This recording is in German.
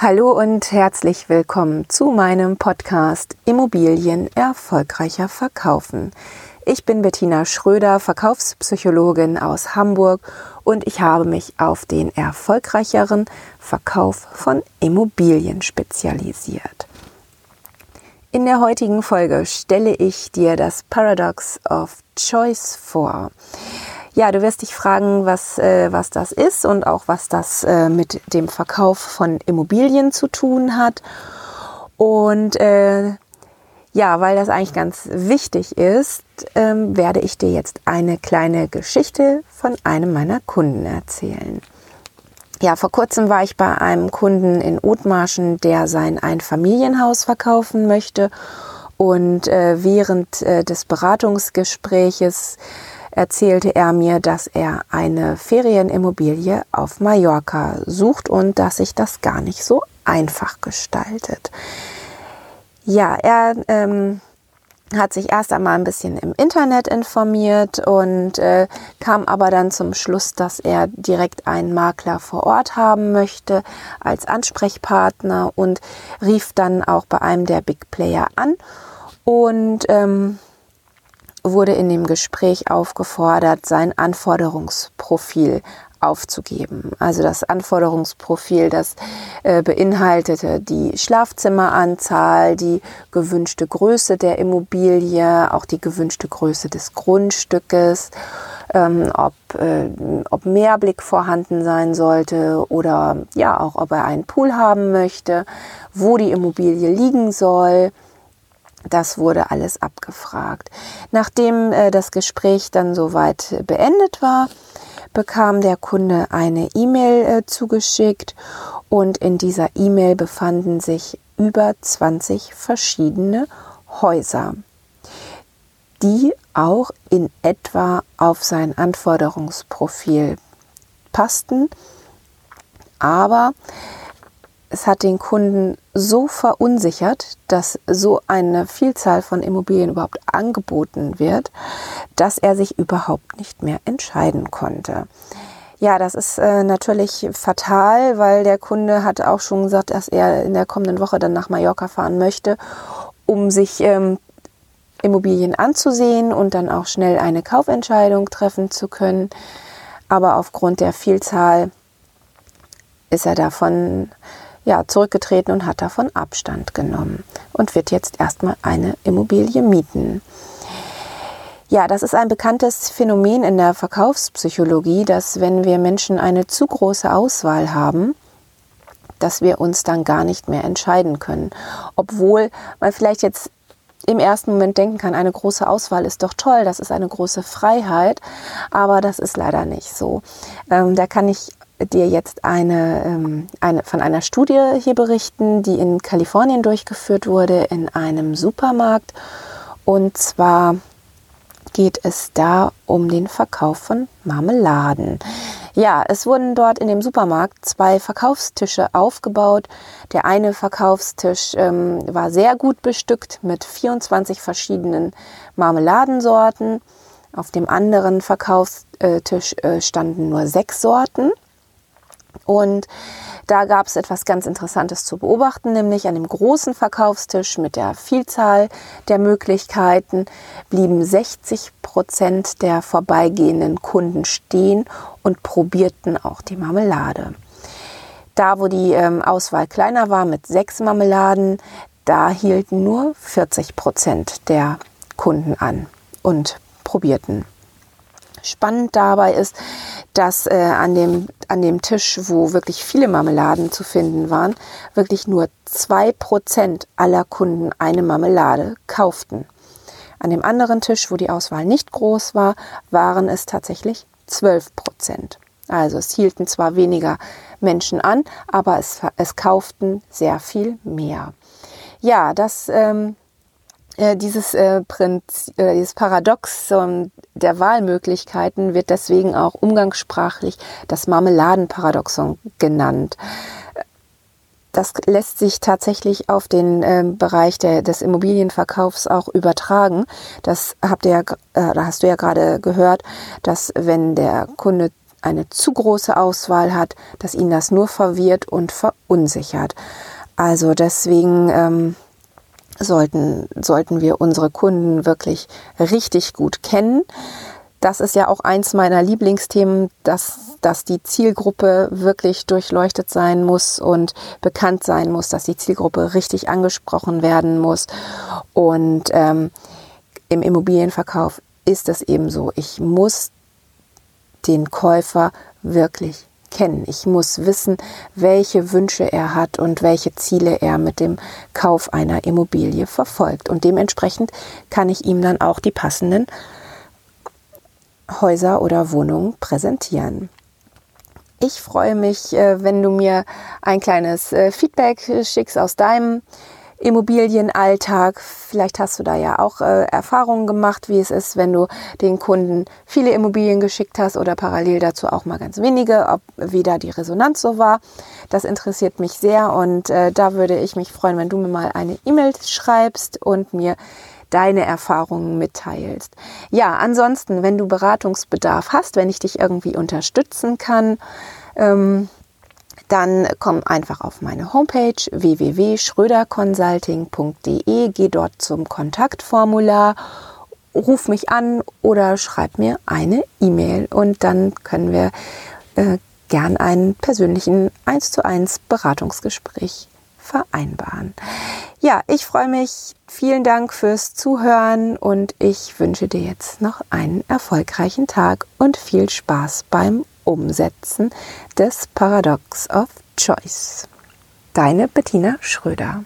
Hallo und herzlich willkommen zu meinem Podcast Immobilien erfolgreicher verkaufen. Ich bin Bettina Schröder, Verkaufspsychologin aus Hamburg und ich habe mich auf den erfolgreicheren Verkauf von Immobilien spezialisiert. In der heutigen Folge stelle ich dir das Paradox of Choice vor. Ja, du wirst dich fragen, was, äh, was das ist und auch was das äh, mit dem Verkauf von Immobilien zu tun hat. Und äh, ja, weil das eigentlich ganz wichtig ist, ähm, werde ich dir jetzt eine kleine Geschichte von einem meiner Kunden erzählen. Ja, vor kurzem war ich bei einem Kunden in Othmarschen, der sein Einfamilienhaus verkaufen möchte. Und äh, während äh, des Beratungsgespräches erzählte er mir, dass er eine Ferienimmobilie auf Mallorca sucht und dass sich das gar nicht so einfach gestaltet. Ja, er ähm, hat sich erst einmal ein bisschen im Internet informiert und äh, kam aber dann zum Schluss, dass er direkt einen Makler vor Ort haben möchte als Ansprechpartner und rief dann auch bei einem der Big Player an und ähm, wurde in dem Gespräch aufgefordert, sein Anforderungsprofil aufzugeben. Also das Anforderungsprofil, das äh, beinhaltete die Schlafzimmeranzahl, die gewünschte Größe der Immobilie, auch die gewünschte Größe des Grundstückes, ähm, ob, äh, ob Mehrblick vorhanden sein sollte oder ja auch, ob er einen Pool haben möchte, wo die Immobilie liegen soll das wurde alles abgefragt. Nachdem äh, das Gespräch dann soweit beendet war, bekam der Kunde eine E-Mail äh, zugeschickt und in dieser E-Mail befanden sich über 20 verschiedene Häuser, die auch in etwa auf sein Anforderungsprofil passten, aber es hat den Kunden so verunsichert, dass so eine Vielzahl von Immobilien überhaupt angeboten wird, dass er sich überhaupt nicht mehr entscheiden konnte. Ja, das ist äh, natürlich fatal, weil der Kunde hat auch schon gesagt, dass er in der kommenden Woche dann nach Mallorca fahren möchte, um sich ähm, Immobilien anzusehen und dann auch schnell eine Kaufentscheidung treffen zu können. Aber aufgrund der Vielzahl ist er davon ja, zurückgetreten und hat davon Abstand genommen und wird jetzt erstmal eine Immobilie mieten. Ja, das ist ein bekanntes Phänomen in der Verkaufspsychologie, dass wenn wir Menschen eine zu große Auswahl haben, dass wir uns dann gar nicht mehr entscheiden können. Obwohl man vielleicht jetzt im ersten Moment denken kann, eine große Auswahl ist doch toll, das ist eine große Freiheit, aber das ist leider nicht so. Ähm, da kann ich dir jetzt eine, ähm, eine, von einer Studie hier berichten, die in Kalifornien durchgeführt wurde in einem Supermarkt. Und zwar geht es da um den Verkauf von Marmeladen. Ja, es wurden dort in dem Supermarkt zwei Verkaufstische aufgebaut. Der eine Verkaufstisch ähm, war sehr gut bestückt mit 24 verschiedenen Marmeladensorten. Auf dem anderen Verkaufstisch äh, standen nur sechs Sorten. Und da gab es etwas ganz Interessantes zu beobachten, nämlich an dem großen Verkaufstisch mit der Vielzahl der Möglichkeiten blieben 60 Prozent der vorbeigehenden Kunden stehen und probierten auch die Marmelade. Da, wo die ähm, Auswahl kleiner war mit sechs Marmeladen, da hielten nur 40 Prozent der Kunden an und probierten. Spannend dabei ist, dass äh, an, dem, an dem Tisch, wo wirklich viele Marmeladen zu finden waren, wirklich nur zwei Prozent aller Kunden eine Marmelade kauften. An dem anderen Tisch, wo die Auswahl nicht groß war, waren es tatsächlich 12 Prozent. Also es hielten zwar weniger Menschen an, aber es, es kauften sehr viel mehr. Ja, das ähm, äh, dieses äh, Prinzip, äh, dieses Paradox ähm, der Wahlmöglichkeiten wird deswegen auch umgangssprachlich das Marmeladenparadoxon genannt. Das lässt sich tatsächlich auf den äh, Bereich der, des Immobilienverkaufs auch übertragen. Das habt ihr ja, äh, hast du ja gerade gehört, dass wenn der Kunde eine zu große Auswahl hat, dass ihn das nur verwirrt und verunsichert. Also deswegen ähm, sollten, sollten wir unsere Kunden wirklich richtig gut kennen. Das ist ja auch eins meiner Lieblingsthemen, dass, dass die Zielgruppe wirklich durchleuchtet sein muss und bekannt sein muss, dass die Zielgruppe richtig angesprochen werden muss. Und ähm, im Immobilienverkauf ist es eben so, ich muss den Käufer wirklich kennen. Ich muss wissen, welche Wünsche er hat und welche Ziele er mit dem Kauf einer Immobilie verfolgt. Und dementsprechend kann ich ihm dann auch die passenden Häuser oder Wohnungen präsentieren. Ich freue mich, äh, wenn du mir ein kleines äh, Feedback schickst aus deinem Immobilienalltag. Vielleicht hast du da ja auch äh, Erfahrungen gemacht, wie es ist, wenn du den Kunden viele Immobilien geschickt hast oder parallel dazu auch mal ganz wenige, ob wie da die Resonanz so war. Das interessiert mich sehr und äh, da würde ich mich freuen, wenn du mir mal eine E-Mail schreibst und mir deine Erfahrungen mitteilst. Ja, ansonsten, wenn du Beratungsbedarf hast, wenn ich dich irgendwie unterstützen kann, ähm, dann komm einfach auf meine Homepage www.schröderconsulting.de, geh dort zum Kontaktformular, ruf mich an oder schreib mir eine E-Mail und dann können wir äh, gern einen persönlichen 1 zu 1 Beratungsgespräch vereinbaren. Ja, ich freue mich. Vielen Dank fürs Zuhören und ich wünsche dir jetzt noch einen erfolgreichen Tag und viel Spaß beim Umsetzen des Paradox of Choice. Deine Bettina Schröder.